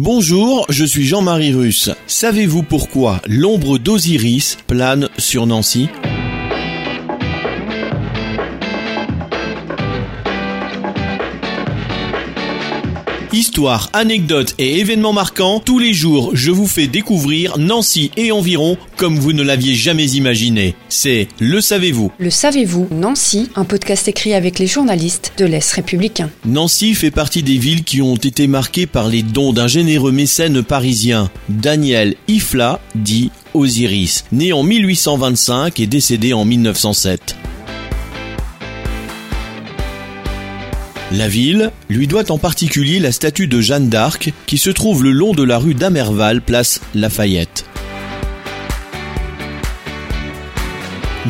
Bonjour, je suis Jean-Marie Russe. Savez-vous pourquoi l'ombre d'Osiris plane sur Nancy? Histoire, anecdotes et événements marquants, tous les jours je vous fais découvrir Nancy et environ comme vous ne l'aviez jamais imaginé. C'est Le Savez-vous? Le savez-vous Nancy, un podcast écrit avec les journalistes de l'Est républicain. Nancy fait partie des villes qui ont été marquées par les dons d'un généreux mécène parisien, Daniel Ifla, dit Osiris, né en 1825 et décédé en 1907. La ville lui doit en particulier la statue de Jeanne d'Arc qui se trouve le long de la rue d'Amerval, place Lafayette.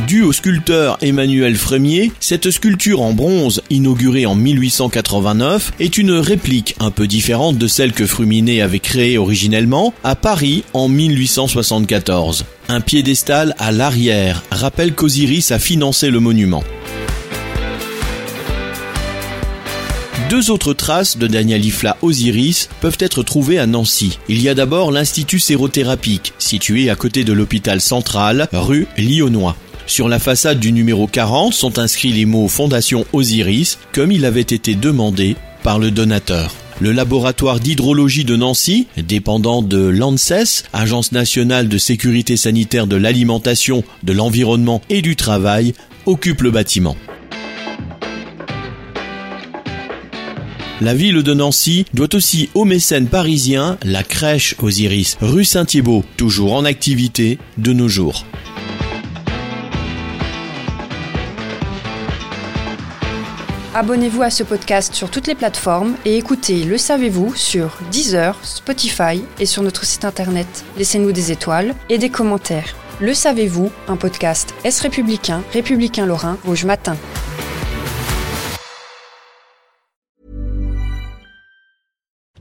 Due au sculpteur Emmanuel Frémier, cette sculpture en bronze, inaugurée en 1889, est une réplique un peu différente de celle que Fruminet avait créée originellement à Paris en 1874. Un piédestal à l'arrière rappelle qu'Osiris a financé le monument. Deux autres traces de Daniel Ifla Osiris peuvent être trouvées à Nancy. Il y a d'abord l'Institut sérothérapique, situé à côté de l'hôpital central, rue Lyonnois. Sur la façade du numéro 40 sont inscrits les mots Fondation Osiris, comme il avait été demandé par le donateur. Le laboratoire d'hydrologie de Nancy, dépendant de l'ANSES, Agence nationale de sécurité sanitaire de l'alimentation, de l'environnement et du travail, occupe le bâtiment. La ville de Nancy doit aussi au mécène parisien la crèche Osiris, rue Saint-Thibault, toujours en activité de nos jours. Abonnez-vous à ce podcast sur toutes les plateformes et écoutez Le Savez-vous sur Deezer, Spotify et sur notre site internet. Laissez-nous des étoiles et des commentaires. Le Savez-vous, un podcast Est républicain, républicain lorrain, rouge matin.